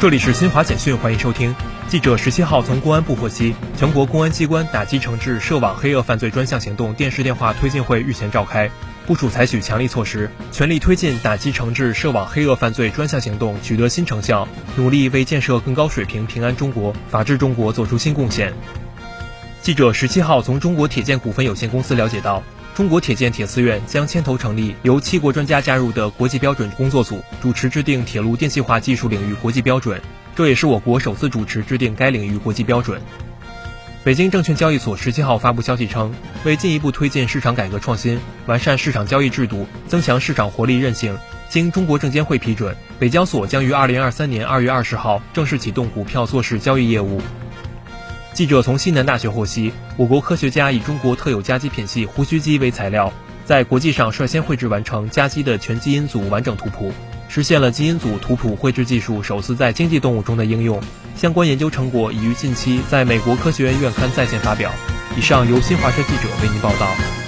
这里是新华简讯，欢迎收听。记者十七号从公安部获悉，全国公安机关打击惩治涉网黑恶犯罪专项行动电视电话推进会日前召开，部署采取强力措施，全力推进打击惩治涉网黑恶犯罪专项行动取得新成效，努力为建设更高水平平安中国、法治中国做出新贡献。记者十七号从中国铁建股份有限公司了解到。中国铁建铁四院将牵头成立由七国专家加入的国际标准工作组，主持制定铁路电气化技术领域国际标准。这也是我国首次主持制定该领域国际标准。北京证券交易所十七号发布消息称，为进一步推进市场改革创新，完善市场交易制度，增强市场活力韧性，经中国证监会批准，北交所将于二零二三年二月二十号正式启动股票做市交易业务。记者从西南大学获悉，我国科学家以中国特有家鸡品系胡须鸡为材料，在国际上率先绘制完成家鸡的全基因组完整图谱，实现了基因组图谱绘制技术首次在经济动物中的应用。相关研究成果已于近期在美国科学院院刊在线发表。以上由新华社记者为您报道。